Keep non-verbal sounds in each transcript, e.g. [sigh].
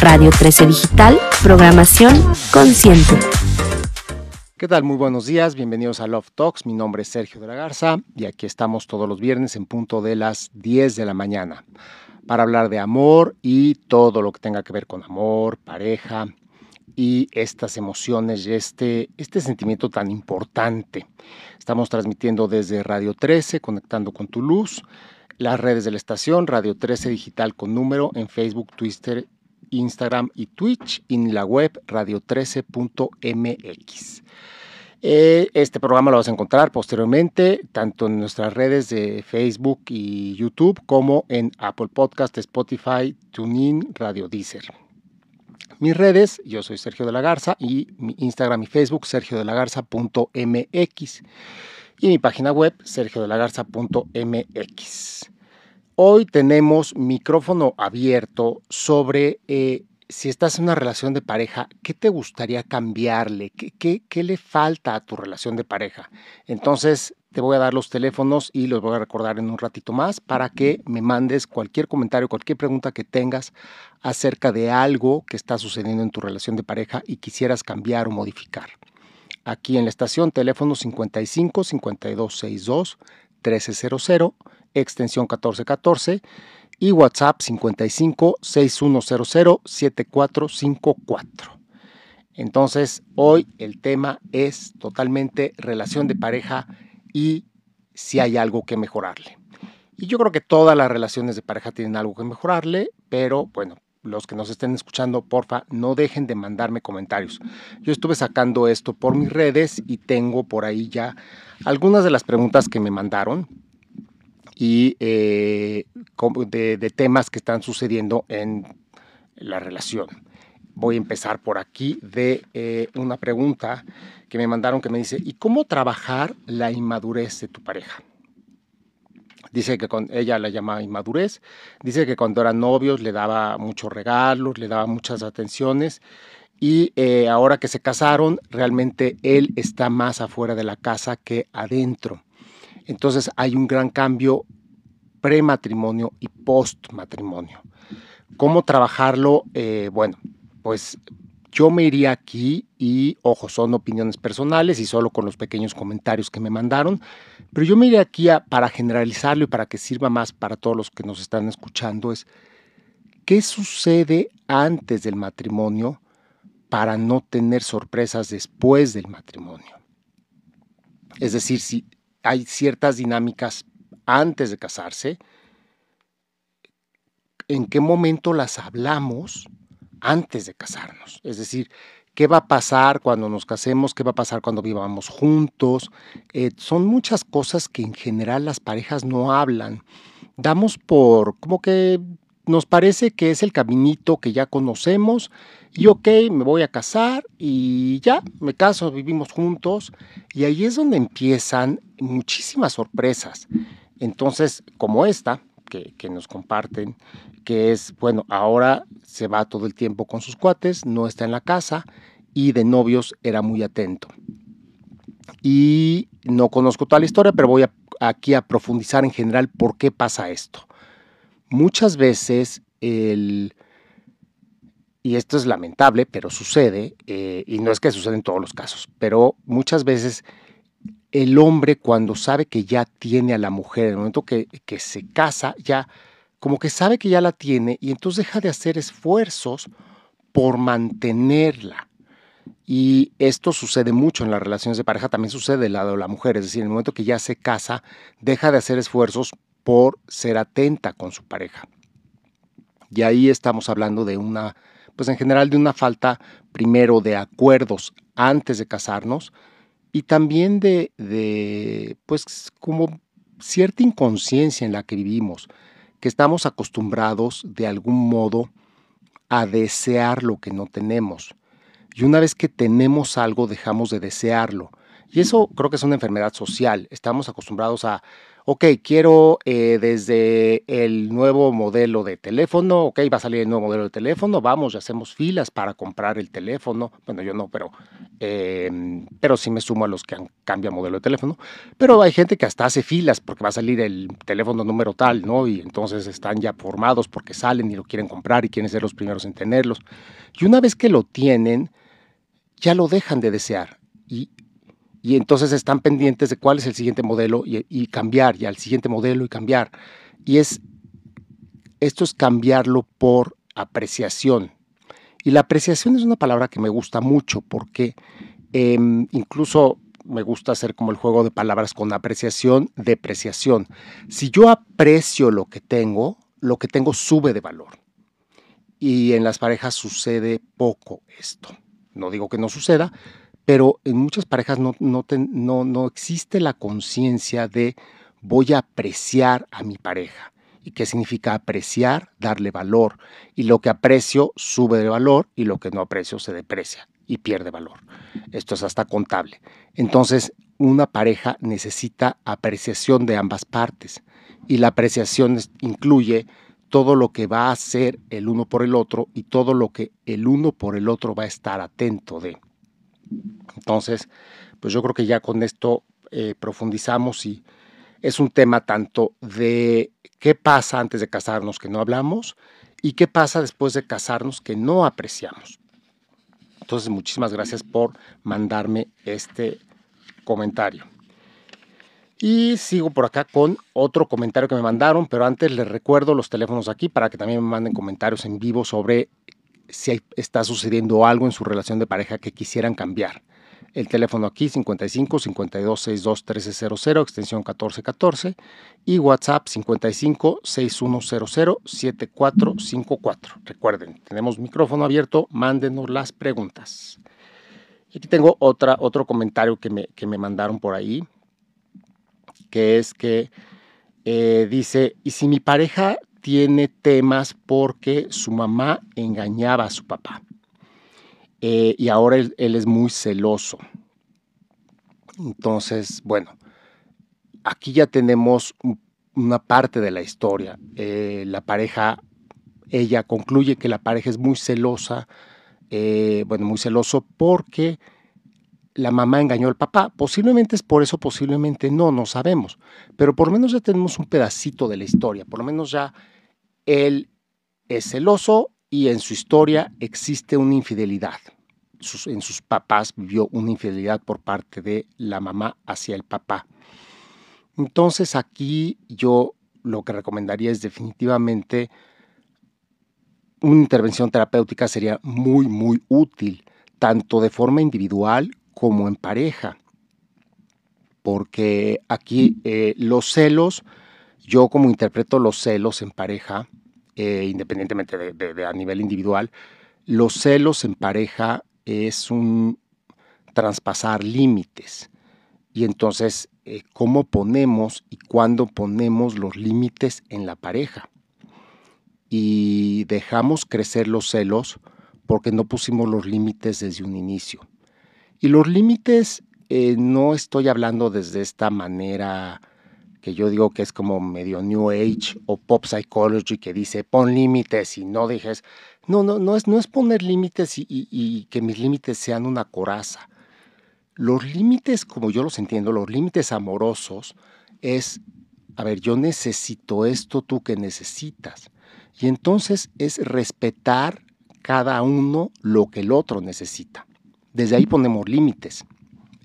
Radio 13 Digital, programación consciente. ¿Qué tal? Muy buenos días, bienvenidos a Love Talks. Mi nombre es Sergio de la Garza y aquí estamos todos los viernes en punto de las 10 de la mañana para hablar de amor y todo lo que tenga que ver con amor, pareja y estas emociones y este, este sentimiento tan importante. Estamos transmitiendo desde Radio 13, conectando con tu luz, las redes de la estación, Radio 13 Digital con número en Facebook, Twitter Instagram y Twitch y en la web radio13.mx. Eh, este programa lo vas a encontrar posteriormente tanto en nuestras redes de Facebook y YouTube como en Apple Podcast, Spotify, TuneIn, Radio Deezer. Mis redes, yo soy Sergio de la Garza y mi Instagram y Facebook sergiodelagarza.mx y mi página web sergiodelagarza.mx. Hoy tenemos micrófono abierto sobre eh, si estás en una relación de pareja, ¿qué te gustaría cambiarle? ¿Qué, ¿Qué, le falta a tu relación de pareja? Entonces, te voy a dar los teléfonos y los voy a recordar en un ratito más para que me mandes cualquier comentario, cualquier pregunta que tengas acerca de algo que está sucediendo en tu relación de pareja y quisieras cambiar o modificar. Aquí en la estación, teléfono 55 5262 1300 extensión 1414 y WhatsApp 55 6100 7454. Entonces, hoy el tema es totalmente relación de pareja y si hay algo que mejorarle. Y yo creo que todas las relaciones de pareja tienen algo que mejorarle, pero bueno, los que nos estén escuchando, porfa, no dejen de mandarme comentarios. Yo estuve sacando esto por mis redes y tengo por ahí ya algunas de las preguntas que me mandaron y eh, de, temas que están sucediendo en la relación. Voy a empezar por aquí de eh, una pregunta que me mandaron que me dice, ¿y cómo trabajar la inmadurez de tu pareja? Dice que con ella la llamaba inmadurez, dice que cuando eran novios le daba muchos regalos, le daba muchas atenciones y eh, ahora que se casaron, realmente él está más afuera de la casa que adentro. Entonces hay un gran cambio prematrimonio y postmatrimonio. ¿Cómo trabajarlo? Eh, bueno, pues yo me iría aquí y, ojo, son opiniones personales y solo con los pequeños comentarios que me mandaron, pero yo me iría aquí para generalizarlo y para que sirva más para todos los que nos están escuchando, es qué sucede antes del matrimonio para no tener sorpresas después del matrimonio. Es decir, si hay ciertas dinámicas antes de casarse, en qué momento las hablamos antes de casarnos. Es decir, qué va a pasar cuando nos casemos, qué va a pasar cuando vivamos juntos. Eh, son muchas cosas que en general las parejas no hablan. Damos por como que nos parece que es el caminito que ya conocemos y ok, me voy a casar y ya, me caso, vivimos juntos y ahí es donde empiezan muchísimas sorpresas. Entonces, como esta que, que nos comparten, que es, bueno, ahora se va todo el tiempo con sus cuates, no está en la casa y de novios era muy atento. Y no conozco toda la historia, pero voy aquí a profundizar en general por qué pasa esto muchas veces el, y esto es lamentable, pero sucede, eh, y no es que suceda en todos los casos, pero muchas veces el hombre cuando sabe que ya tiene a la mujer, en el momento que, que se casa, ya como que sabe que ya la tiene y entonces deja de hacer esfuerzos por mantenerla. Y esto sucede mucho en las relaciones de pareja, también sucede del lado de la mujer, es decir, en el momento que ya se casa, deja de hacer esfuerzos por ser atenta con su pareja. Y ahí estamos hablando de una, pues en general de una falta primero de acuerdos antes de casarnos y también de, de pues como cierta inconsciencia en la que vivimos, que estamos acostumbrados de algún modo a desear lo que no tenemos. Y una vez que tenemos algo, dejamos de desearlo. Y eso creo que es una enfermedad social. Estamos acostumbrados a, ok, quiero eh, desde el nuevo modelo de teléfono, ok, va a salir el nuevo modelo de teléfono, vamos, ya hacemos filas para comprar el teléfono. Bueno, yo no, pero, em, pero sí me sumo a los que han cambiado modelo de teléfono. Pero hay gente que hasta hace filas porque va a salir el teléfono número tal, ¿no? Y entonces están ya formados porque salen y lo quieren comprar y quieren ser los primeros en tenerlos. Y una vez que lo tienen, ya lo dejan de desear. Y y entonces están pendientes de cuál es el siguiente modelo y, cambiar, y al siguiente modelo y cambiar. Y es, esto es cambiarlo por apreciación. Y la apreciación es una palabra que me gusta mucho porque em, incluso me gusta hacer como el juego de palabras con apreciación, depreciación. Si yo aprecio lo que tengo, lo que tengo sube de valor. Y en las parejas sucede poco esto. No digo que no suceda, pero en muchas parejas no, no, no, existe la conciencia de voy a apreciar a mi pareja. ¿Y qué significa apreciar? Darle valor. Y lo que aprecio sube de valor y lo que no aprecio se deprecia y pierde valor. Esto es hasta contable. Entonces, una pareja necesita apreciación de ambas partes. Y la apreciación incluye todo lo que va a hacer el uno por el otro y todo lo que el uno por el otro va a estar atento de. Entonces, pues yo creo que ya con esto eh, profundizamos y es un tema tanto de qué pasa antes de casarnos que no hablamos y qué pasa después de casarnos que no apreciamos. Entonces, muchísimas gracias por mandarme este comentario. Y sigo por acá con otro comentario que me mandaron, pero antes les recuerdo los teléfonos aquí para que también me manden comentarios en vivo sobre si está sucediendo algo en su relación de pareja que quisieran cambiar. El teléfono aquí 55 52 62 1300 extensión 1414 y WhatsApp 55 6100 7454. Recuerden, tenemos micrófono abierto, mándenos las preguntas. Y aquí tengo otra, otro comentario que me, que me mandaron por ahí, que es que eh, dice, ¿y si mi pareja tiene temas porque su mamá engañaba a su papá. Eh, y ahora él, es muy celoso. Entonces, bueno, aquí ya tenemos una parte de la historia. Eh, la pareja, ella concluye que la pareja es muy celosa, eh, bueno, muy celoso porque la mamá engañó al papá. Posiblemente es por eso, posiblemente no, no sabemos. Pero por lo menos ya tenemos un pedacito de la historia. Por lo menos ya él es celoso y en su historia existe una infidelidad. en sus papás vivió una infidelidad por parte de la mamá hacia el papá. Entonces aquí yo lo que recomendaría es definitivamente una intervención terapéutica sería muy, muy útil, tanto de forma individual como en pareja, porque aquí eh, los celos, yo como interpreto los celos en pareja, eh, independientemente de, a nivel individual, los celos en pareja es un traspasar límites. Y entonces, eh, ¿cómo ponemos y cuándo ponemos los límites en la pareja? Y dejamos crecer los celos porque no pusimos los límites desde un inicio. Y los límites eh, no estoy hablando desde esta manera que yo digo que es como medio New Age o Pop Psychology que dice pon límites y no dejes. No, no, no es, no es poner límites y, y que mis límites sean una coraza. Los límites, como yo los entiendo, los límites amorosos es, a ver, yo necesito esto, tú que necesitas. Y entonces es respetar cada uno lo que el otro necesita. Desde ahí ponemos límites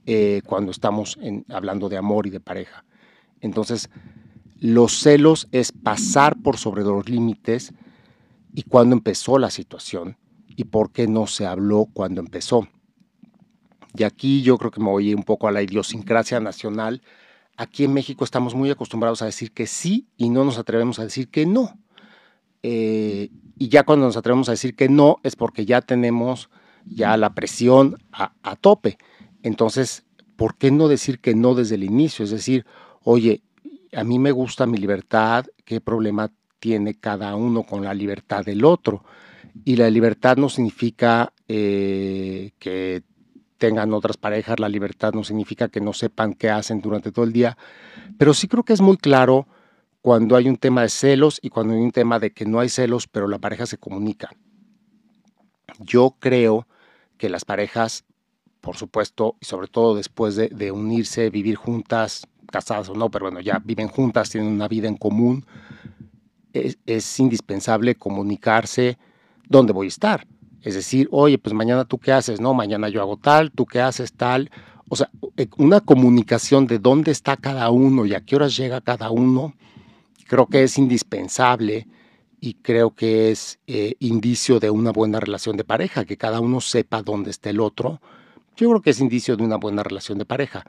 eh, cuando estamos hablando de amor y de pareja. Entonces, los celos es pasar por sobre los límites y cuando empezó la situación y por qué no se habló cuando empezó. Y aquí yo creo que me voy un poco a la idiosincrasia nacional. Aquí en México estamos muy acostumbrados a decir que sí y no nos atrevemos a decir que no. Eh, y ya cuando nos atrevemos a decir que no es porque ya tenemos ya la presión a, tope. Entonces, ¿por qué no decir que no desde el inicio? Es decir, oye, a mí me gusta mi libertad, ¿qué problema tiene cada uno con la libertad del otro? Y la libertad no significa eh, que tengan otras parejas, la libertad no significa que no sepan qué hacen durante todo el día, pero sí creo que es muy claro cuando hay un tema de celos y cuando hay un tema de que no hay celos, pero la pareja se comunica. Yo creo que las parejas, por supuesto, y sobre todo después de, unirse, vivir juntas, casadas o no, pero bueno, ya viven juntas, tienen una vida en común, es, indispensable comunicarse dónde voy a estar. Es decir, oye, pues mañana tú qué haces, no, mañana yo hago tal, tú qué haces tal. O sea, eh, una comunicación de dónde está cada uno y a qué horas llega cada uno creo que es indispensable y creo que es eh, indicio de una buena relación de pareja, que cada uno sepa dónde está el otro. Yo creo que es indicio de una buena relación de pareja.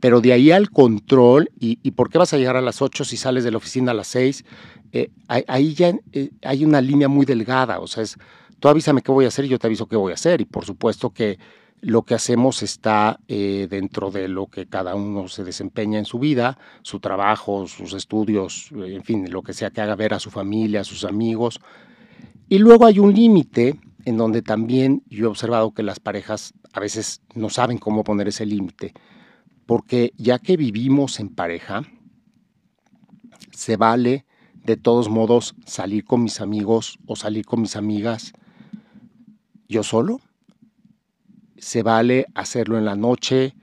Pero de ahí al control, y, por qué vas a llegar a las 8 si sales de la oficina a las 6, eh, ahí ya eh, hay una línea muy delgada. O sea, es, tú avísame qué voy a hacer y yo te aviso qué voy a hacer. Y por supuesto que lo que hacemos está eh, dentro de lo que cada uno se desempeña en su vida, su trabajo, sus estudios, en fin, lo que sea que haga ver a su familia, a sus amigos. Y luego hay un límite en donde también yo he observado que las parejas a veces no saben cómo poner ese límite, porque ya que vivimos en pareja, se vale de todos modos salir con mis amigos o salir con mis amigas yo solo se vale hacerlo en la noche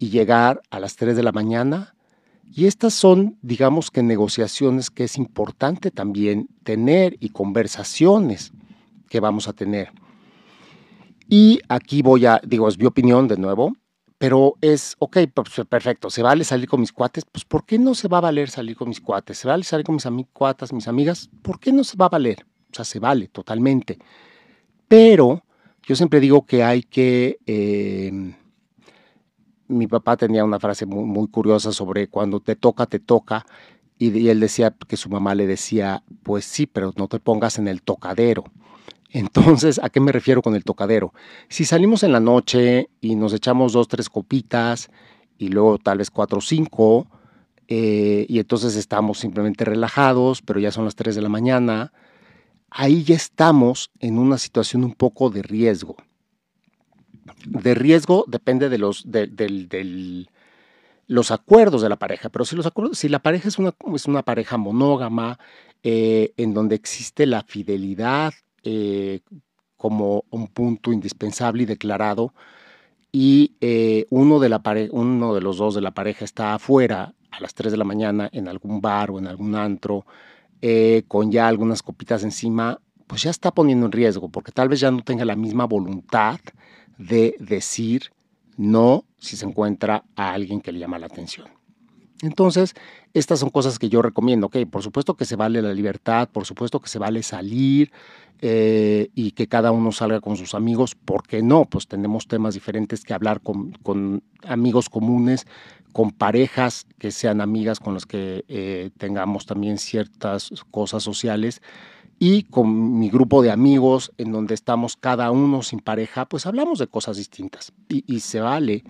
y llegar a las 3 de la mañana. Y estas son, digamos que negociaciones que es importante también tener y conversaciones que vamos a tener. Y aquí voy a, digo, es mi opinión de nuevo, pero es, ok, pues, perfecto, ¿se vale salir con mis cuates? Pues ¿por qué no se va a valer salir con mis cuates? ¿Se vale salir con mis cuatas, mis amigas? ¿Por qué no se va a valer? O sea, se vale totalmente. Pero yo siempre digo que hay que... Em, mi papá tenía una frase muy, curiosa sobre cuando te toca, te toca. Y, él decía que su mamá le decía, pues sí, pero no te pongas en el tocadero. Entonces, ¿a qué me refiero con el tocadero? Si salimos en la noche y nos echamos dos, tres copitas y luego tal vez cuatro o cinco, eh, y entonces estamos simplemente relajados, pero ya son las tres de la mañana, ahí ya estamos en una situación un poco de riesgo. De riesgo depende de los, los acuerdos de la pareja, pero si, los acuerdos, si la pareja es una, es una pareja monógama, eh, en donde existe la fidelidad eh, como un punto indispensable y declarado, y eh, uno, de la uno de los dos de la pareja está afuera a las 3 de la mañana en algún bar o en algún antro, eh, con ya algunas copitas encima, pues ya está poniendo en riesgo, porque tal vez ya no tenga la misma voluntad de decir no si se encuentra a alguien que le llama la atención. Entonces, estas son cosas que yo recomiendo. Ok, por supuesto que se vale la libertad, por supuesto que se vale salir eh, y que cada uno salga con sus amigos. ¿Por qué no? Pues tenemos temas diferentes que hablar con, amigos comunes con parejas que sean amigas con las que eh, tengamos también ciertas cosas sociales y con mi grupo de amigos en donde estamos cada uno sin pareja, pues hablamos de cosas distintas y, se vale,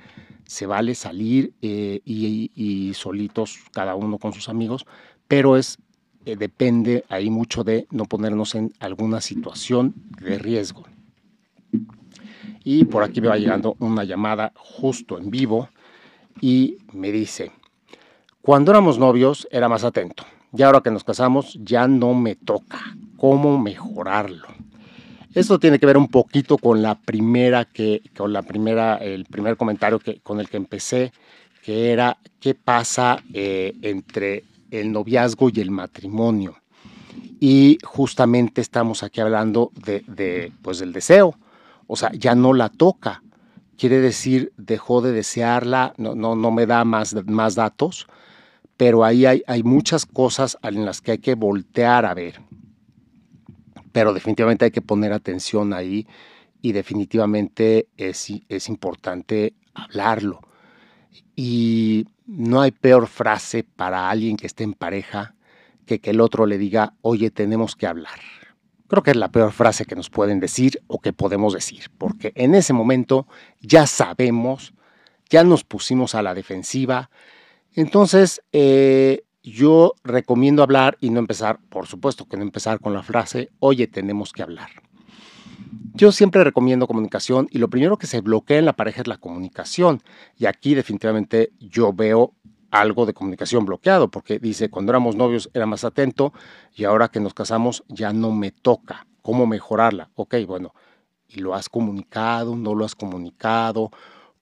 se vale salir eh, y, solitos cada uno con sus amigos, pero es eh, depende ahí mucho de no ponernos en alguna situación de riesgo. Y por aquí me va llegando una llamada justo en vivo y me dice, cuando éramos novios era más atento y ahora que nos casamos ya no me toca. ¿Cómo mejorarlo? Esto tiene que ver un poquito con la primera que, con la primera, el primer comentario que, con el que empecé, que era qué pasa eh, entre el noviazgo y el matrimonio. Y justamente estamos aquí hablando de, de, pues del deseo. O sea, ya no la toca quiere decir dejó de desearla, no, no, no me da más, más datos, pero ahí hay, hay muchas cosas en las que hay que voltear a ver. Pero definitivamente hay que poner atención ahí y definitivamente es, es importante hablarlo. Y no hay peor frase para alguien que esté en pareja que que el otro le diga, oye, tenemos que hablar. Creo que es la peor frase que nos pueden decir o que podemos decir, porque en ese momento ya sabemos, ya nos pusimos a la defensiva. Entonces, eh, yo recomiendo hablar y no empezar, por supuesto que no empezar con la frase, oye, tenemos que hablar. Yo siempre recomiendo comunicación y lo primero que se bloquea en la pareja es la comunicación. Y aquí definitivamente yo veo algo de comunicación bloqueado, porque dice, cuando éramos novios era más atento y ahora que nos casamos ya no me toca. ¿Cómo mejorarla? Ok, bueno, ¿y lo has comunicado? ¿No lo has comunicado?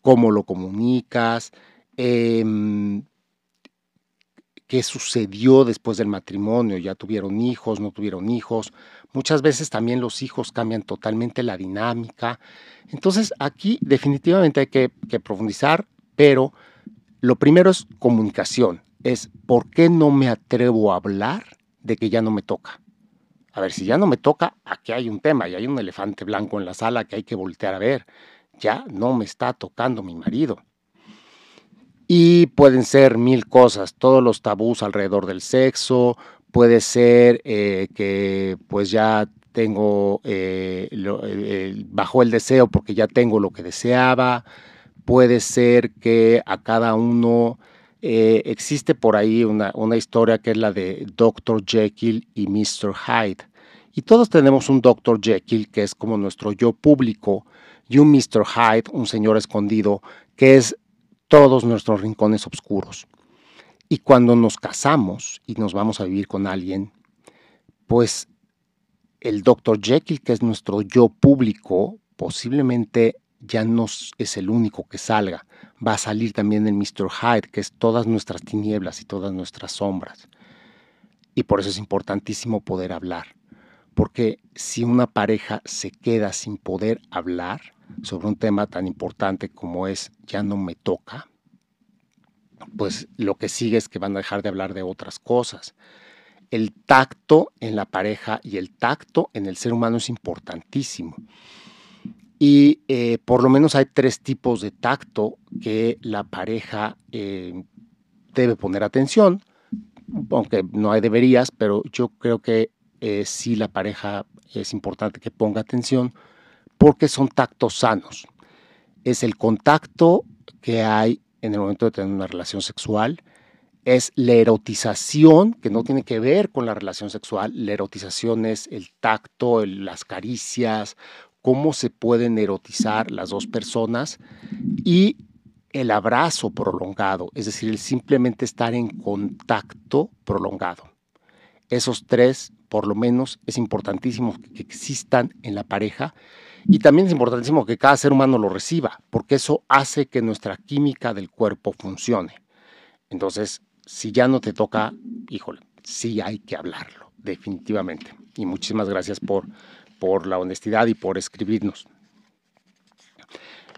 ¿Cómo lo comunicas? Em, qué sucedió después del matrimonio, ya tuvieron hijos, no tuvieron hijos. Muchas veces también los hijos cambian totalmente la dinámica. Entonces aquí definitivamente hay que, profundizar, pero lo primero es comunicación, es por qué no me atrevo a hablar de que ya no me toca. A ver, si ya no me toca, aquí hay un tema, y hay un elefante blanco en la sala que hay que voltear a ver. Ya no me está tocando mi marido. Y pueden ser mil cosas, todos los tabús alrededor del sexo, puede ser eh, que pues ya tengo, eh, bajo el deseo porque ya tengo lo que deseaba, puede ser que a cada uno eh, existe por ahí una, una, historia que es la de Dr. Jekyll y Mr. Hyde. Y todos tenemos un Dr. Jekyll que es como nuestro yo público y un Mr. Hyde, un señor escondido, que es todos nuestros rincones oscuros. Y cuando nos casamos y nos vamos a vivir con alguien, pues el Dr. Jekyll, que es nuestro yo público, posiblemente ya no es el único que salga. Va a salir también el Mr. Hyde, que es todas nuestras tinieblas y todas nuestras sombras. Y por eso es importantísimo poder hablar. Porque si una pareja se queda sin poder hablar, sobre un tema tan importante como es ya no me toca, pues lo que sigue es que van a dejar de hablar de otras cosas. El tacto en la pareja y el tacto en el ser humano es importantísimo. Y eh, por lo menos hay tres tipos de tacto que la pareja eh, debe poner atención, aunque no hay deberías, pero yo creo que eh, sí la pareja es importante que ponga atención porque son tactos sanos. Es el contacto que hay en el momento de tener una relación sexual, es la erotización, que no tiene que ver con la relación sexual, la erotización es el tacto, las caricias, cómo se pueden erotizar las dos personas y el abrazo prolongado, es decir, el simplemente estar en contacto prolongado. Esos tres, por lo menos, es importantísimo que existan en la pareja y también es importantísimo que cada ser humano lo reciba, porque eso hace que nuestra química del cuerpo funcione. Entonces, si ya no te toca, híjole, sí hay que hablarlo, definitivamente. Y muchísimas gracias por, por la honestidad y por escribirnos.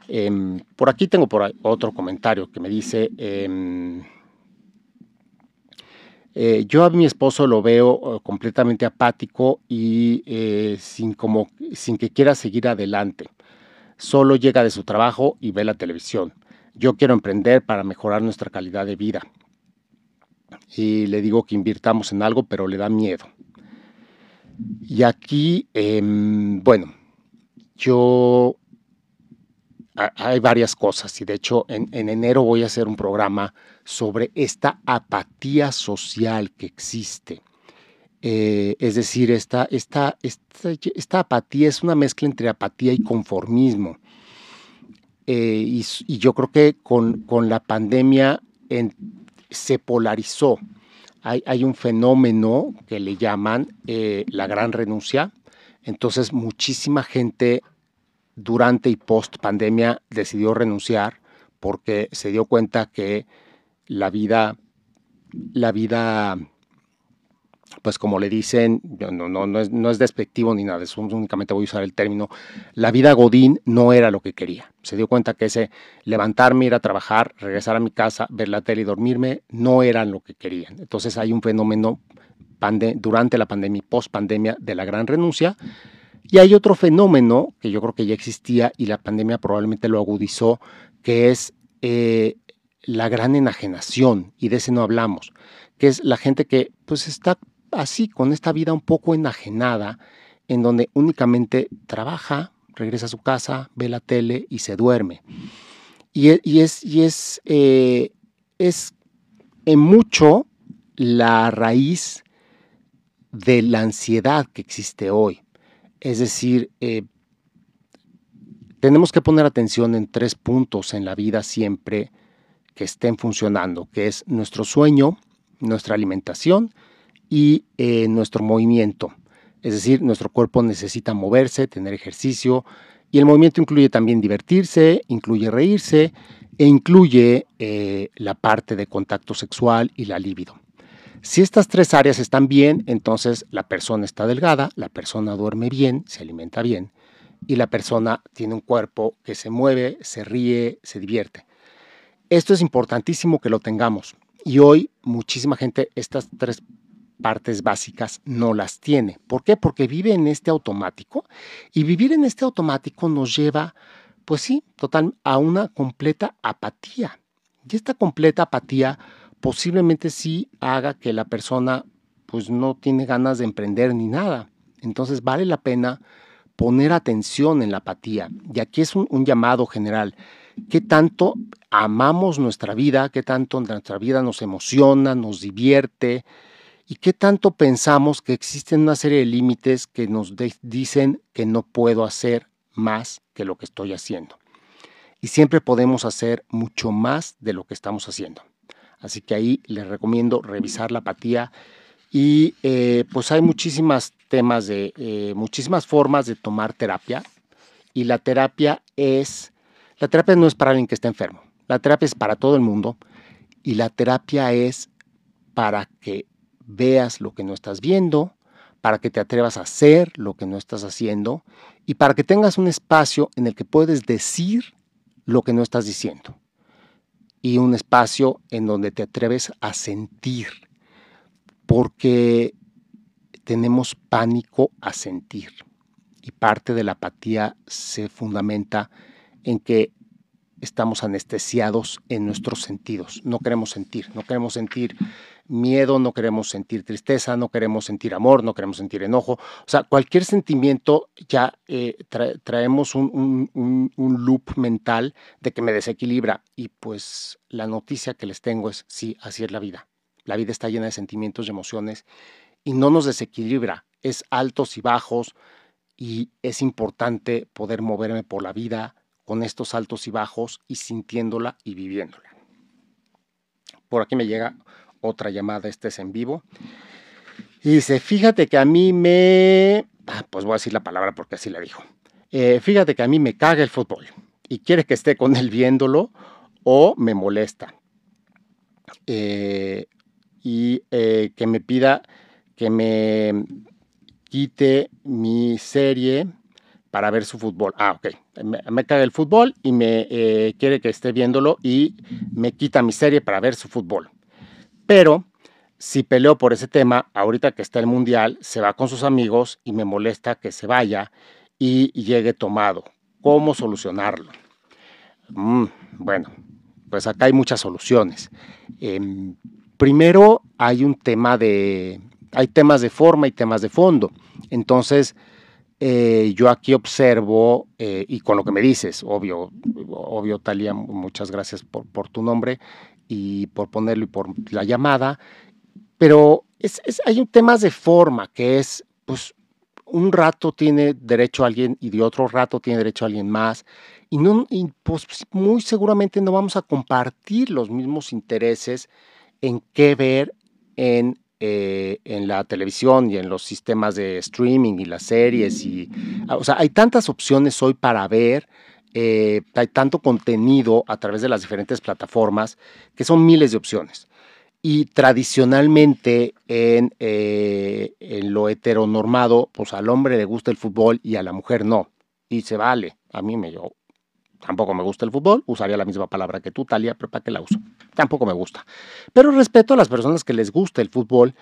Em, por aquí tengo por otro comentario que me dice, em, eh, yo a mi esposo lo veo eh, completamente apático y eh, sin, como, sin que quiera seguir adelante. Solo llega de su trabajo y ve la televisión. Yo quiero emprender para mejorar nuestra calidad de vida. Y le digo que invirtamos en algo, pero le da miedo. Y aquí, em, bueno, yo hay varias cosas y de hecho en, enero voy a hacer un programa sobre esta apatía social que existe. Eh, es decir, esta, esta, esta, apatía es una mezcla entre apatía y conformismo. Eh, y, yo creo que con, la pandemia se polarizó. Hay, un fenómeno que le llaman eh, la gran renuncia. Entonces muchísima gente durante y post pandemia decidió renunciar porque se dio cuenta que la vida, la vida, pues como le dicen, no, no, no, es, no es despectivo ni nada, es únicamente voy a usar el término, la vida Godín no era lo que quería. Se dio cuenta que ese levantarme, ir a trabajar, regresar a mi casa, ver la tele y dormirme, no eran lo que querían. Entonces hay un fenómeno durante la pandemia y post pandemia de la gran renuncia y hay otro fenómeno que yo creo que ya existía y la pandemia probablemente lo agudizó, que es eh, la gran enajenación, y de ese no hablamos, que es la gente que pues está así, con esta vida un poco enajenada, en donde únicamente trabaja, regresa a su casa, ve la tele y se duerme. Y, e, es, y es, eh, es en mucho la raíz de la ansiedad que existe hoy. Es decir, eh, tenemos que poner atención en tres puntos en la vida siempre que estén funcionando, que es nuestro sueño, nuestra alimentación y eh, nuestro movimiento. Es decir, nuestro cuerpo necesita moverse, tener ejercicio, y el movimiento incluye también divertirse, incluye reírse e incluye eh, la parte de contacto sexual y la libido. Si estas tres áreas están bien, entonces la persona está delgada, la persona duerme bien, se alimenta bien y la persona tiene un cuerpo que se mueve, se ríe, se divierte. Esto es importantísimo que lo tengamos y hoy muchísima gente estas tres partes básicas no las tiene. ¿Por qué? Porque vive en este automático y vivir en este automático nos lleva, pues sí, total, a una completa apatía. Y esta completa apatía posiblemente sí haga que la persona pues no tiene ganas de emprender ni nada. Entonces vale la pena poner atención en la apatía. Y aquí es un, un llamado general. ¿Qué tanto amamos nuestra vida? ¿Qué tanto nuestra vida nos emociona, nos divierte? ¿Y qué tanto pensamos que existen una serie de límites que nos dicen que no puedo hacer más que lo que estoy haciendo? Y siempre podemos hacer mucho más de lo que estamos haciendo. Así que ahí les recomiendo revisar la apatía y eh, pues hay muchísimas temas de, eh, muchísimas formas de tomar terapia y la terapia es, la terapia no es para alguien que está enfermo, la terapia es para todo el mundo. Y la terapia es para que veas lo que no estás viendo, para que te atrevas a hacer lo que no estás haciendo y para que tengas un espacio en el que puedes decir lo que no estás diciendo. Y un espacio en donde te atreves a sentir, porque tenemos pánico a sentir. Y parte de la apatía se fundamenta en que estamos anestesiados en nuestros sentidos. No queremos sentir, no queremos sentir miedo, no queremos sentir tristeza, no queremos sentir amor, no queremos sentir enojo. O sea, cualquier sentimiento ya eh, traemos un, un, loop mental de que me desequilibra. Y pues la noticia que les tengo es, sí, así es la vida. La vida está llena de sentimientos y emociones y no nos desequilibra. Es altos y bajos y es importante poder moverme por la vida con estos altos y bajos y sintiéndola y viviéndola. Por aquí me llega otra llamada, este es en vivo. Y dice, fíjate que a mí me... Ah, pues voy a decir la palabra porque así la dijo. Eh, fíjate que a mí me caga el fútbol y quiere que esté con él viéndolo o me molesta. Eh, y eh, que me pida que me quite mi serie para ver su fútbol. Ah, ok. Me, caga el fútbol y me quiere que esté viéndolo y me quita mi serie para ver su fútbol. Pero si peleo por ese tema, ahorita que está el mundial, se va con sus amigos y me molesta que se vaya y llegue tomado. ¿Cómo solucionarlo? Mm, bueno, pues acá hay muchas soluciones. Em, primero hay un tema de, hay temas de forma y temas de fondo. Entonces, eh, yo aquí observo, eh, y con lo que me dices, obvio, obvio, Talia, muchas gracias por, tu nombre, y por ponerlo y por la llamada, pero es, hay un temas de forma que es, pues, un rato tiene derecho a alguien y de otro rato tiene derecho a alguien más. Y, no, pues, muy seguramente no vamos a compartir los mismos intereses en qué ver en, eh, en la televisión y en los sistemas de streaming y las series. Y, o sea, hay tantas opciones hoy para ver eh, hay tanto contenido a través de las diferentes plataformas que son miles de opciones. Y tradicionalmente en, eh, en, lo heteronormado, pues al hombre le gusta el fútbol y a la mujer no. Y se vale. A mí me tampoco me gusta el fútbol, usaría la misma palabra que tú, Talia, pero ¿para qué la uso? Tampoco me gusta. Pero respeto a las personas que les gusta el fútbol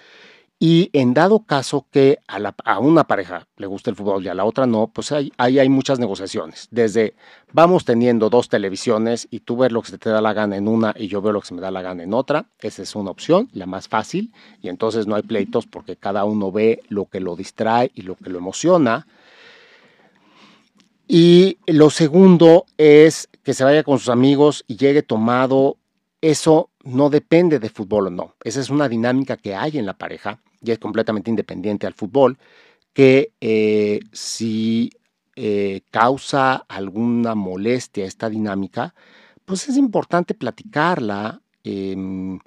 y en dado caso que a, una pareja le guste el fútbol y a la otra no, pues ahí hay, muchas negociaciones. Desde vamos teniendo dos televisiones y tú ves lo que se te da la gana en una y yo veo lo que se me da la gana en otra. Esa es una opción, la más fácil. Y entonces no hay pleitos porque cada uno ve lo que lo distrae y lo que lo emociona. Y lo segundo es que se vaya con sus amigos y llegue tomado. Eso no depende de fútbol o no. Esa es una dinámica que hay en la pareja y es completamente independiente al fútbol, que eh, si eh, causa alguna molestia esta dinámica, pues es importante platicarla em,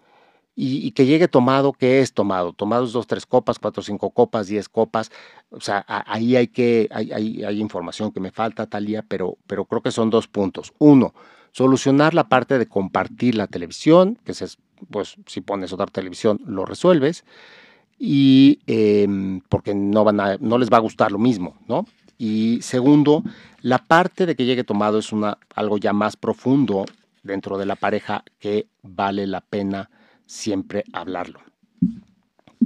y, que llegue tomado, ¿qué es tomado? Tomados dos, tres copas, cuatro, cinco copas, diez copas. O sea, ahí hay que, hay, hay, información que me falta, Talía, pero, pero creo que son dos puntos. Uno, solucionar la parte de compartir la televisión, que es, pues si pones otra televisión, lo resuelves y em, porque no, van a, no les va a gustar lo mismo, ¿no? Y segundo, la parte de que llegue tomado es una, algo ya más profundo dentro de la pareja que vale la pena siempre hablarlo,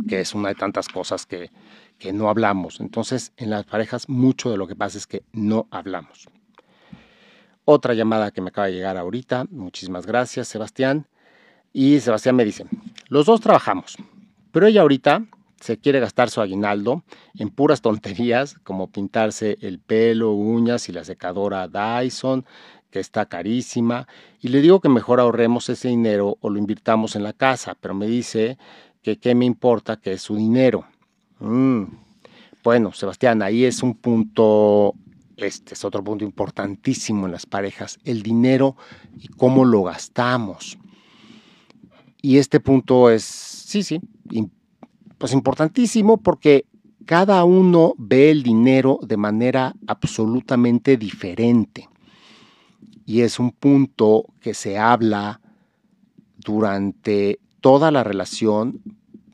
que es una de tantas cosas que, que no hablamos. Entonces, en las parejas mucho de lo que pasa es que no hablamos. Otra llamada que me acaba de llegar ahorita, muchísimas gracias Sebastián. Y Sebastián me dice, los dos trabajamos, pero ella ahorita se quiere gastar su aguinaldo en puras tonterías como pintarse el pelo, uñas y la secadora Dyson, que está carísima, y le digo que mejor ahorremos ese dinero o lo invirtamos en la casa, pero me dice que qué me importa que es su dinero. Mm. Bueno, Sebastián, ahí es un punto, este es otro punto importantísimo en las parejas, el dinero y cómo lo gastamos. Y este punto es, sí, sí, pues importantísimo porque cada uno ve el dinero de manera absolutamente diferente. Y es un punto que se habla durante toda la relación,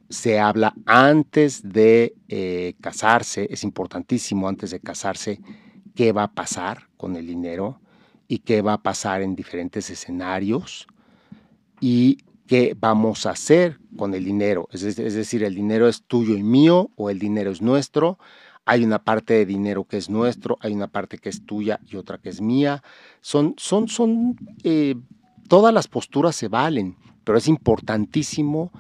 se habla antes de eh, casarse, es importantísimo antes de casarse qué va a pasar con el dinero y qué va a pasar en diferentes escenarios. Y qué vamos a hacer con el dinero. Es, decir, el dinero es tuyo y mío o el dinero es nuestro. Hay una parte de dinero que es nuestro, hay una parte que es tuya y otra que es mía. Son, son, son, eh, todas las posturas se valen, pero es importantísimo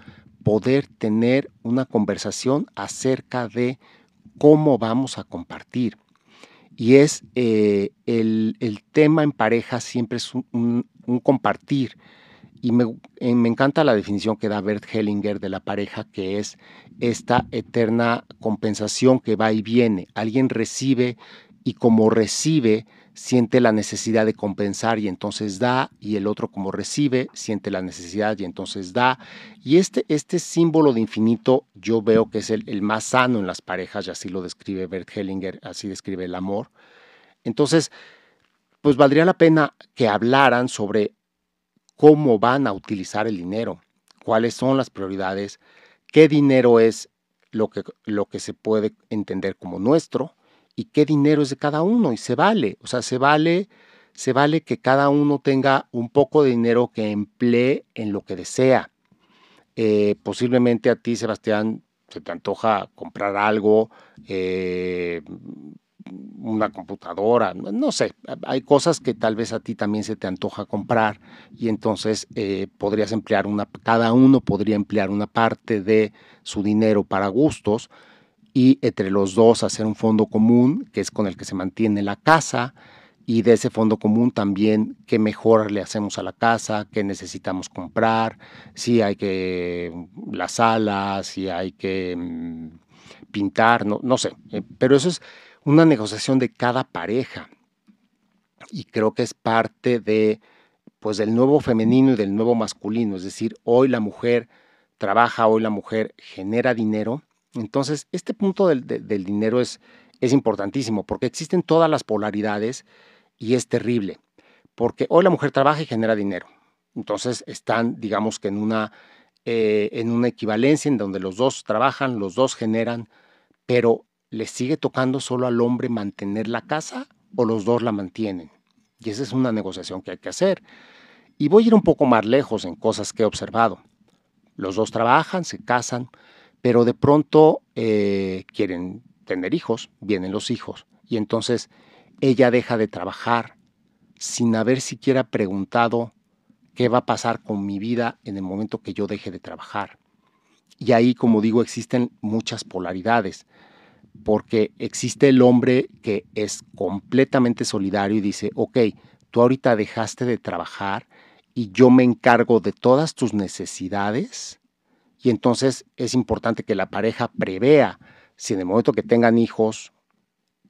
poder tener una conversación acerca de cómo vamos a compartir. Y es eh, el, tema en pareja siempre es un compartir y eh, me, encanta la definición que da Bert Hellinger de la pareja, que es esta eterna compensación que va y viene. Alguien recibe y como recibe, siente la necesidad de compensar y entonces da, y el otro como recibe, siente la necesidad y entonces da. Y este, este símbolo de infinito yo veo que es el, el más sano en las parejas, y así lo describe Bert Hellinger, así describe el amor. Entonces, pues valdría la pena que hablaran sobre cómo van a utilizar el dinero, cuáles son las prioridades, qué dinero es lo que, lo que se puede entender como nuestro y qué dinero es de cada uno y se vale, o sea, se vale se vale que cada uno tenga un poco de dinero que emplee en lo que desea. Eh, posiblemente a ti, Sebastián, se te antoja comprar algo, eh, una computadora, no sé, hay cosas que tal vez a ti también se te antoja comprar y entonces eh, podrías emplear una, cada uno podría emplear una parte de su dinero para gustos y entre los dos hacer un fondo común que es con el que se mantiene la casa y de ese fondo común también qué mejor le hacemos a la casa, qué necesitamos comprar, si hay que la sala, si hay que mm, pintar, no, no sé, eh, pero eso es una negociación de cada pareja. Y creo que es parte de pues del nuevo femenino y del nuevo masculino, es decir, hoy la mujer trabaja, hoy la mujer genera dinero. Entonces, este punto del, del dinero es, es importantísimo porque existen todas las polaridades y es terrible, porque hoy la mujer trabaja y genera dinero. Entonces están, digamos que en una, eh, en una equivalencia en donde los dos trabajan, los dos generan, pero ¿le sigue tocando solo al hombre mantener la casa o los dos la mantienen? Y esa es una negociación que hay que hacer. Y voy a ir un poco más lejos en cosas que he observado. Los dos trabajan, se casan, pero de pronto eh, quieren tener hijos, vienen los hijos, y entonces ella deja de trabajar sin haber siquiera preguntado qué va a pasar con mi vida en el momento que yo deje de trabajar. Y ahí, como digo, existen muchas polaridades porque existe el hombre que es completamente solidario y dice, ok, tú ahorita dejaste de trabajar y yo me encargo de todas tus necesidades. Y entonces es importante que la pareja prevea si en el momento que tengan hijos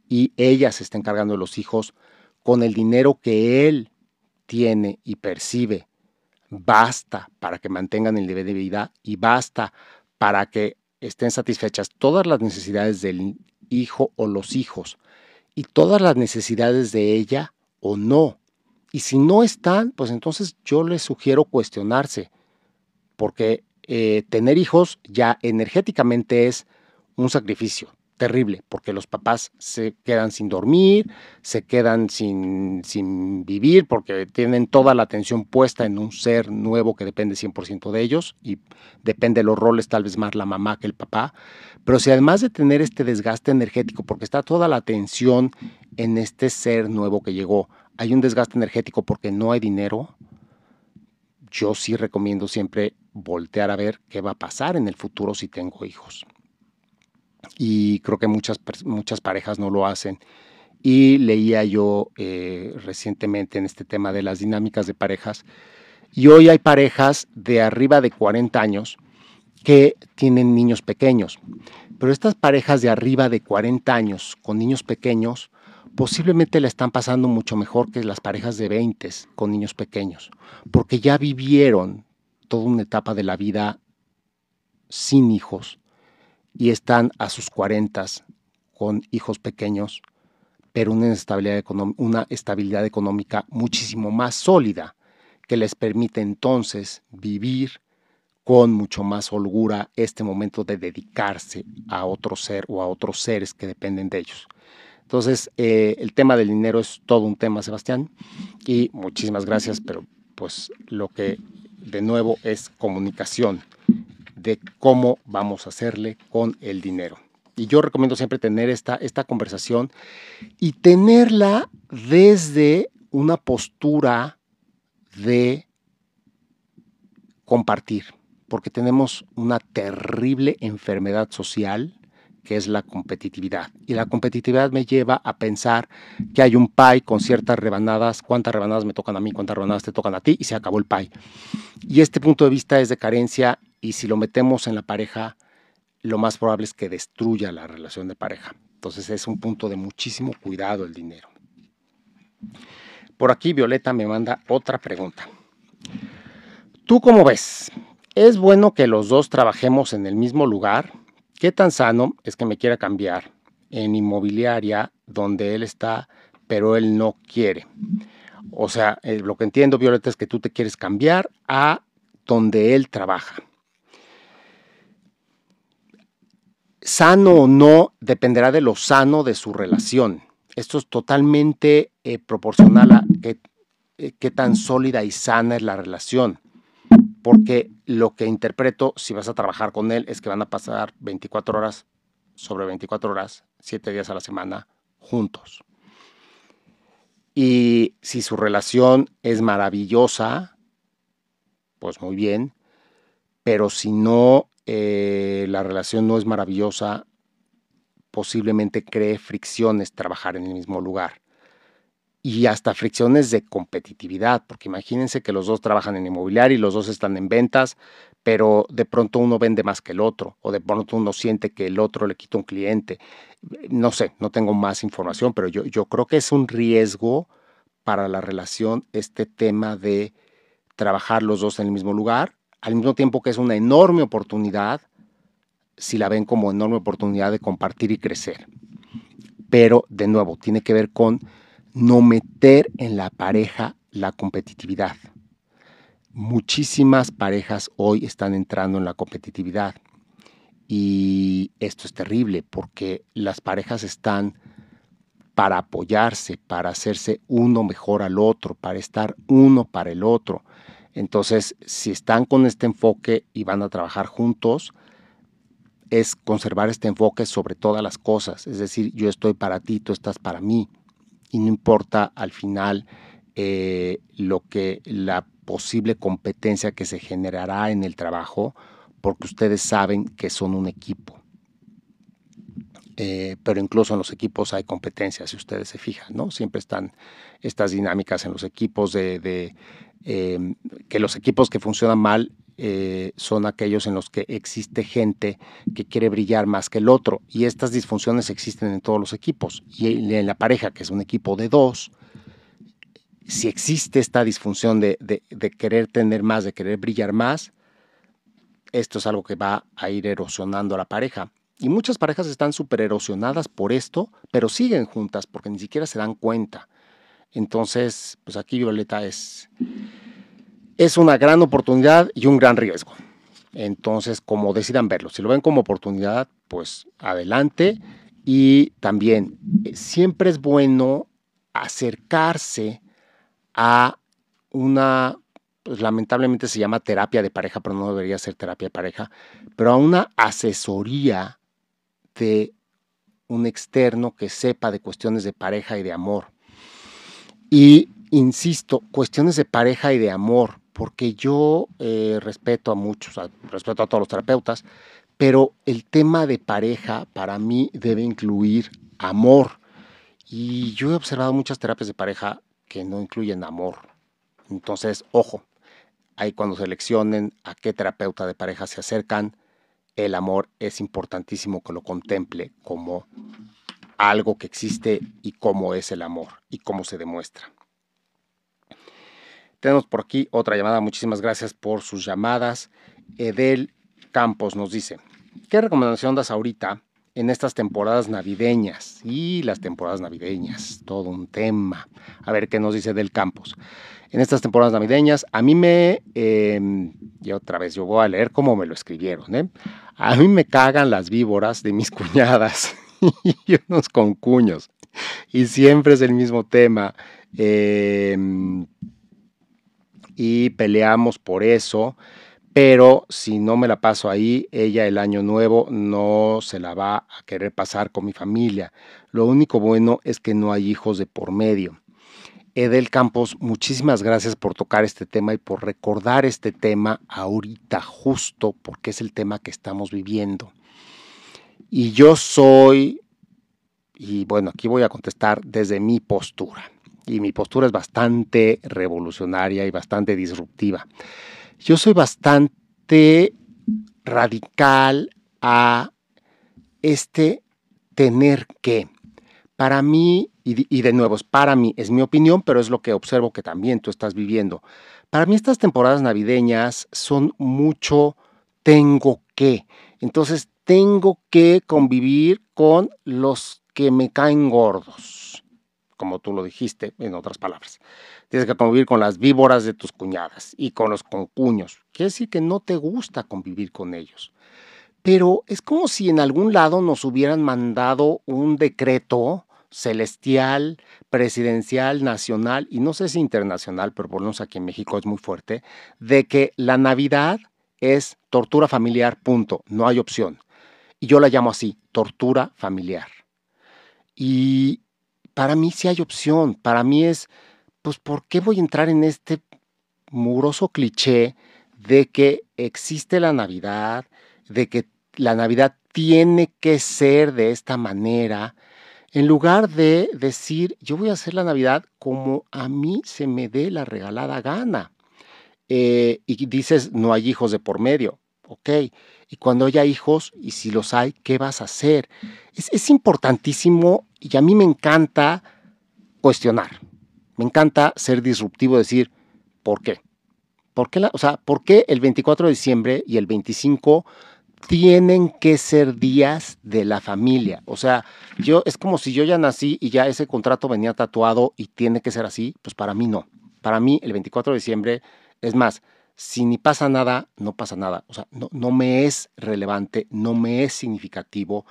y ella se está encargando de los hijos con el dinero que él tiene y percibe, basta para que mantengan el nivel de vida y basta para que estén satisfechas todas las necesidades del hijo o los hijos y todas las necesidades de ella o no. Y si no están, pues entonces yo les sugiero cuestionarse, porque eh, tener hijos ya energéticamente es un sacrificio terrible, porque los papás se quedan sin dormir, se quedan sin, sin vivir, porque tienen toda la atención puesta en un ser nuevo que depende 100% de ellos y depende de los roles, tal vez más la mamá que el papá. Pero si además de tener este desgaste energético, porque está toda la atención en este ser nuevo que llegó, hay un desgaste energético porque no hay dinero, yo sí recomiendo siempre voltear a ver qué va a pasar en el futuro si tengo hijos. Y creo que muchas, muchas parejas no lo hacen. Y leía yo eh, recientemente en este tema de las dinámicas de parejas. Y hoy hay parejas de arriba de 40 años que tienen niños pequeños. Pero estas parejas de arriba de 40 años con niños pequeños posiblemente la están pasando mucho mejor que las parejas de 20 con niños pequeños, porque ya vivieron toda una etapa de la vida sin hijos y están a sus 40 con hijos pequeños, pero una estabilidad, una estabilidad económica muchísimo más sólida que les permite entonces vivir con mucho más holgura este momento de dedicarse a otro ser o a otros seres que dependen de ellos. Entonces, eh, el tema del dinero es todo un tema, Sebastián, y muchísimas gracias, pero pues lo que de nuevo es comunicación de cómo vamos a hacerle con el dinero. Y yo recomiendo siempre tener esta, esta conversación y tenerla desde una postura de compartir, porque tenemos una terrible enfermedad social que es la competitividad. Y la competitividad me lleva a pensar que hay un pie con ciertas rebanadas, cuántas rebanadas me tocan a mí, cuántas rebanadas te tocan a ti, y se acabó el pie. Y este punto de vista es de carencia, y si lo metemos en la pareja, lo más probable es que destruya la relación de pareja. Entonces es un punto de muchísimo cuidado el dinero. Por aquí Violeta me manda otra pregunta. ¿Tú cómo ves? ¿Es bueno que los dos trabajemos en el mismo lugar? ¿Qué tan sano es que me quiera cambiar en inmobiliaria donde él está, pero él no quiere? O sea, eh, lo que entiendo, Violeta, es que tú te quieres cambiar a donde él trabaja. Sano o no dependerá de lo sano de su relación. Esto es totalmente eh, proporcional a eh, qué tan sólida y sana es la relación porque lo que interpreto si vas a trabajar con él es que van a pasar 24 horas sobre 24 horas, 7 días a la semana juntos. Y si su relación es maravillosa, pues muy bien, pero si no, eh, la relación no es maravillosa, posiblemente cree fricciones trabajar en el mismo lugar y hasta fricciones de competitividad, porque imagínense que los dos trabajan en inmobiliario y los dos están en ventas, pero de pronto uno vende más que el otro, o de pronto uno siente que el otro le quita un cliente. No sé, no tengo más información, pero yo, yo creo que es un riesgo para la relación este tema de trabajar los dos en el mismo lugar, al mismo tiempo que es una enorme oportunidad, si la ven como enorme oportunidad de compartir y crecer. Pero, de nuevo, tiene que ver con no meter en la pareja la competitividad. Muchísimas parejas hoy están entrando en la competitividad y esto es terrible porque las parejas están para apoyarse, para hacerse uno mejor al otro, para estar uno para el otro. Entonces, si están con este enfoque y van a trabajar juntos, es conservar este enfoque sobre todas las cosas. Es decir, yo estoy para ti, tú estás para mí y no importa al final eh, lo que la posible competencia que se generará en el trabajo, porque ustedes saben que son un equipo. Eh, pero incluso en los equipos hay competencia, si ustedes se fijan, ¿no? Siempre están estas dinámicas en los equipos de, em, que los equipos que funcionan mal eh, son aquellos en los que existe gente que quiere brillar más que el otro. Y estas disfunciones existen en todos los equipos. Y en la pareja, que es un equipo de dos, si existe esta disfunción de, de querer tener más, de querer brillar más, esto es algo que va a ir erosionando a la pareja. Y muchas parejas están súper erosionadas por esto, pero siguen juntas porque ni siquiera se dan cuenta. Entonces, pues aquí Violeta es, es una gran oportunidad y un gran riesgo. Entonces, como decidan verlo, si lo ven como oportunidad, pues adelante. Y también, eh, siempre es bueno acercarse a una, pues lamentablemente se llama terapia de pareja, pero no debería ser terapia de pareja, pero a una asesoría de un externo que sepa de cuestiones de pareja y de amor. Y insisto, cuestiones de pareja y de amor, porque yo eh, respeto a muchos, respeto a todos los terapeutas, pero el tema de pareja para mí debe incluir amor. Y yo he observado muchas terapias de pareja que no incluyen amor. Entonces, ojo, ahí cuando seleccionen a qué terapeuta de pareja se acercan, el amor es importantísimo que lo contemple como algo que existe y cómo es el amor y cómo se demuestra. Tenemos por aquí otra llamada. Muchísimas gracias por sus llamadas. Edel Campos nos dice, ¿qué recomendación das ahorita en estas temporadas navideñas? Y las temporadas navideñas, todo un tema. A ver qué nos dice Edel Campos. En estas temporadas navideñas, a mí me... Em, y otra vez, yo voy a leer cómo me lo escribieron. ¿eh? A mí me cagan las víboras de mis [laughs] cuñadas [laughs] y unos concuños. Y siempre es el mismo tema. Eh, y peleamos por eso, pero si no me la paso ahí, ella el año nuevo no se la va a querer pasar con mi familia. Lo único bueno es que no hay hijos de por medio. Edel Campos, muchísimas gracias por tocar este tema y por recordar este tema ahorita, justo porque es el tema que estamos viviendo. Y yo soy, y bueno, aquí voy a contestar desde mi postura y mi postura es bastante revolucionaria y bastante disruptiva. Yo soy bastante radical a este tener que. Para mí, y, de nuevo, es para mí, es mi opinión, pero es lo que observo que también tú estás viviendo. Para mí estas temporadas navideñas son mucho tengo que. Entonces tengo que convivir con los que me caen gordos como tú lo dijiste, en otras palabras. Tienes que convivir con las víboras de tus cuñadas y con los concuños. Quiere decir que no te gusta convivir con ellos. Pero es como si en algún lado nos hubieran mandado un decreto celestial, presidencial, nacional, y no sé si internacional, pero por lo menos aquí en México es muy fuerte, de que la Navidad es tortura familiar, punto, no hay opción. Y yo la llamo así, tortura familiar. Y, para mí sí hay opción. Para mí es, pues, ¿por qué voy a entrar en este muroso cliché de que existe la Navidad, de que la Navidad tiene que ser de esta manera, en lugar de decir, yo voy a hacer la Navidad como a mí se me dé la regalada gana. Eh, y dices, no hay hijos de por medio. Ok, y cuando haya hijos, y si los hay, ¿qué vas a hacer? Es, importantísimo y a mí me encanta cuestionar. Me encanta ser disruptivo, decir, ¿por qué? ¿Por qué, la, o sea, ¿por qué el 24 de diciembre y el 25 tienen que ser días de la familia? O sea, yo es como si yo ya nací y ya ese contrato venía tatuado y tiene que ser así. Pues para mí no. Para mí el 24 de diciembre, es más, si ni pasa nada, no pasa nada. O sea, no, no me es relevante, no me es significativo.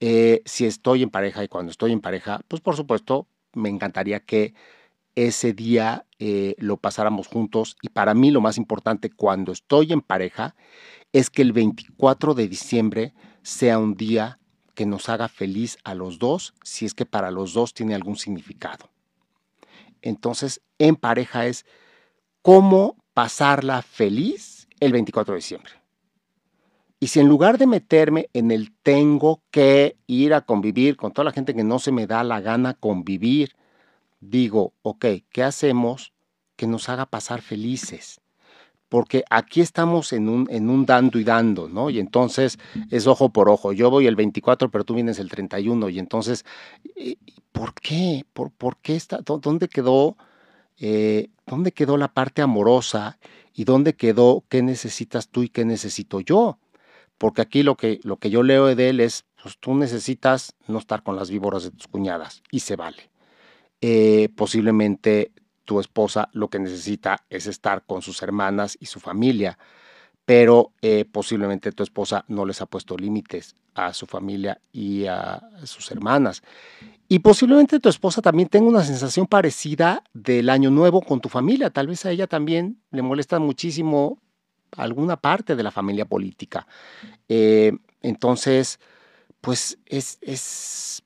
Eh, si estoy en pareja y cuando estoy en pareja, pues por supuesto me encantaría que ese día eh, lo pasáramos juntos y para mí lo más importante cuando estoy en pareja es que el 24 de diciembre sea un día que nos haga feliz a los dos si es que para los dos tiene algún significado. Entonces, en pareja es cómo pasarla feliz el 24 de diciembre. Y si en lugar de meterme en el tengo que ir a convivir con toda la gente que no se me da la gana convivir, digo, ok, ¿qué hacemos que nos haga pasar felices? porque aquí estamos en un, en un dando y dando, ¿no? Y entonces es ojo por ojo. Yo voy el 24, pero tú vienes el 31, y entonces, ¿por qué? ¿Por, por qué está? ¿Dónde quedó? Eh, ¿Dónde quedó la parte amorosa y dónde quedó qué necesitas tú y qué necesito yo? Porque aquí lo que, lo que yo leo de él es, pues tú necesitas no estar con las víboras de tus cuñadas y se vale. Eh, posiblemente tu esposa lo que necesita es estar con sus hermanas y su familia, pero eh, posiblemente tu esposa no les ha puesto límites a su familia y a sus hermanas. Y posiblemente tu esposa también tenga una sensación parecida del año nuevo con tu familia. Tal vez a ella también le molesta muchísimo alguna parte de la familia política. Eh, entonces, pues es, es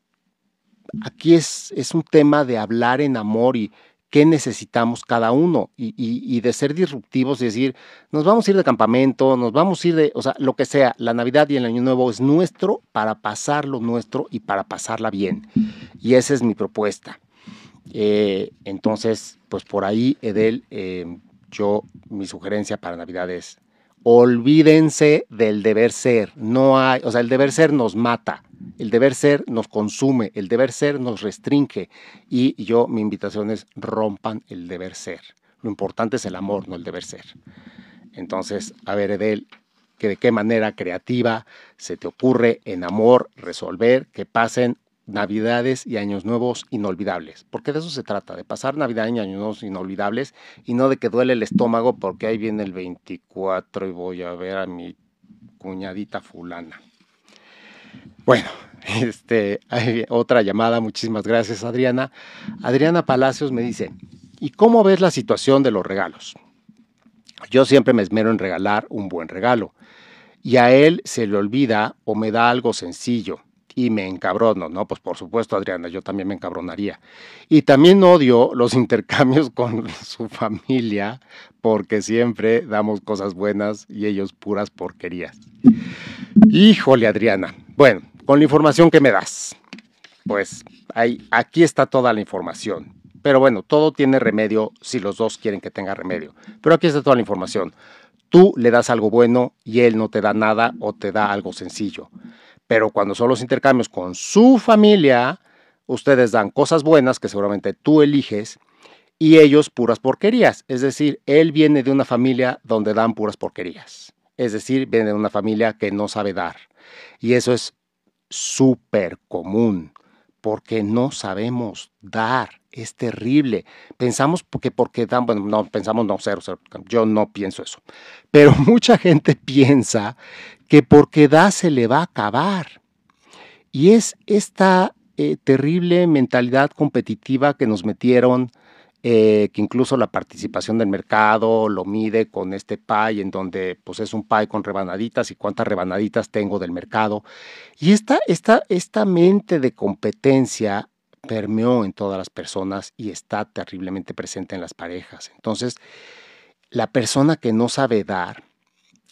aquí es, es un tema de hablar en amor y, qué necesitamos cada uno y, de ser disruptivos y decir, nos vamos a ir de campamento, nos vamos a ir de, o sea, lo que sea, la Navidad y el Año Nuevo es nuestro para pasarlo nuestro y para pasarla bien. Y esa es mi propuesta. Eh, entonces, pues por ahí, Edel, eh, yo, mi sugerencia para Navidad es, olvídense del deber ser. No hay, o sea, el deber ser nos mata, el deber ser nos consume, el deber ser nos restringe. Y yo, mi invitación es rompan el deber ser. Lo importante es el amor, no el deber ser. Entonces, a ver, Edel, que de qué manera creativa se te ocurre en amor resolver que pasen Navidades y Años Nuevos inolvidables, porque de eso se trata, de pasar Navidad y Años Nuevos inolvidables y no de que duele el estómago porque ahí viene el 24 y voy a ver a mi cuñadita fulana. Bueno, [laughs] este, hay otra llamada, muchísimas gracias Adriana. Adriana Palacios me dice, ¿y cómo ves la situación de los regalos? Yo siempre me esmero en regalar un buen regalo y a él se le olvida o me da algo sencillo y me encabrono, ¿no? Pues por supuesto, Adriana, yo también me encabronaría. Y también odio los [laughs] intercambios con su familia porque siempre damos cosas buenas y ellos puras porquerías. Híjole, Adriana. Bueno, con la información que me das, pues ahí, aquí está toda la información. Pero bueno, todo tiene remedio si los dos quieren que tenga remedio. Pero aquí está toda la información. Tú le das algo bueno y él no te da nada o te da algo sencillo. Pero cuando son los intercambios con su familia, ustedes dan cosas buenas que seguramente tú eliges y ellos puras porquerías. Es decir, él viene de una familia donde dan puras porquerías. Es decir, viene de una familia que no sabe dar. Y eso es súper común porque no sabemos dar. Es terrible. Pensamos que porque dan, bueno, no, pensamos no, cero, cero, yo no pienso eso. [laughs] Pero mucha gente piensa que porque da se le va a acabar. Y es esta eh, terrible mentalidad competitiva que nos metieron, eh, que incluso la participación del mercado lo mide con este pie, en donde pues es un pie con rebanaditas y cuántas rebanaditas tengo del mercado. Y esta, esta, esta mente de competencia permeó en todas las personas y está terriblemente presente en las parejas. Entonces, la persona que no sabe dar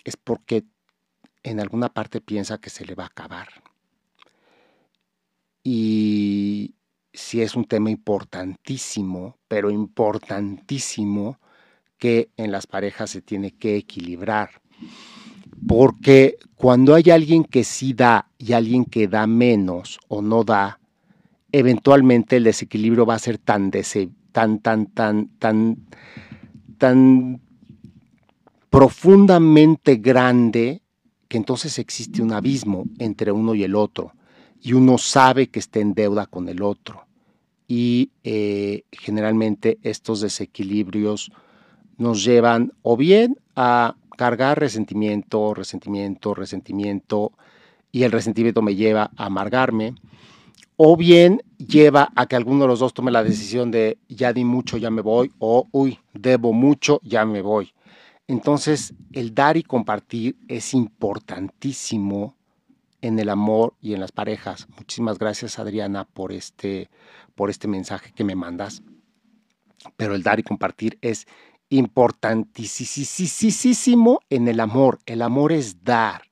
es porque en alguna parte piensa que se le va a acabar. Y si es un tema importantísimo, pero importantísimo, que en las parejas se tiene que equilibrar. Porque cuando hay alguien que sí da y alguien que da menos o no da, eventualmente el desequilibrio va a ser tan, tan, tan, tan, tan, tan profundamente grande que entonces existe un abismo entre uno y el otro y uno sabe que está en deuda con el otro. Y eh, generalmente estos desequilibrios nos llevan o bien a cargar resentimiento, resentimiento, resentimiento, y el resentimiento me lleva a amargarme, o bien lleva a que alguno de los dos tome la decisión de ya di mucho, ya me voy, o uy, debo mucho, ya me voy. Entonces, el dar y compartir es importantísimo en el amor y en las parejas. Muchísimas gracias, Adriana, por este, por este mensaje que me mandas. Pero el dar y compartir es importantísimo en el amor. El amor es dar.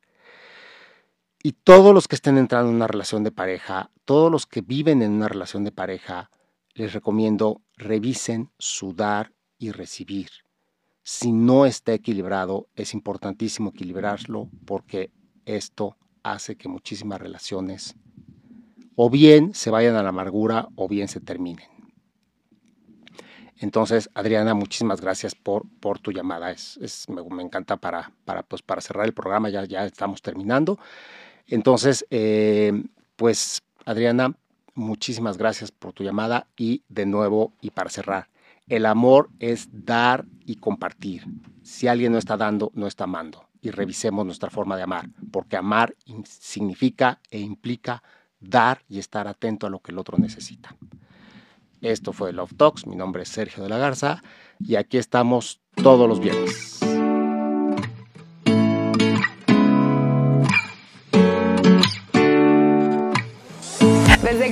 Y todos los que estén entrando en una relación de pareja, todos los que viven en una relación de pareja, les recomiendo revisen su dar y recibir Si no está equilibrado, es importantísimo equilibrarlo porque esto hace que muchísimas relaciones o bien se vayan a la amargura o bien se terminen. Entonces, Adriana, muchísimas gracias por, por tu llamada. Es, me, encanta para, para, pues, para cerrar el programa, ya, ya estamos terminando. Entonces, eh, pues, Adriana, muchísimas gracias por tu llamada y de nuevo, y para cerrar, el amor es dar y compartir. Si alguien no está dando, no está amando. Y revisemos nuestra forma de amar, porque amar significa e implica dar y estar atento a lo que el otro necesita. Esto fue Love Talks, mi nombre es Sergio de la Garza y aquí estamos todos los viernes.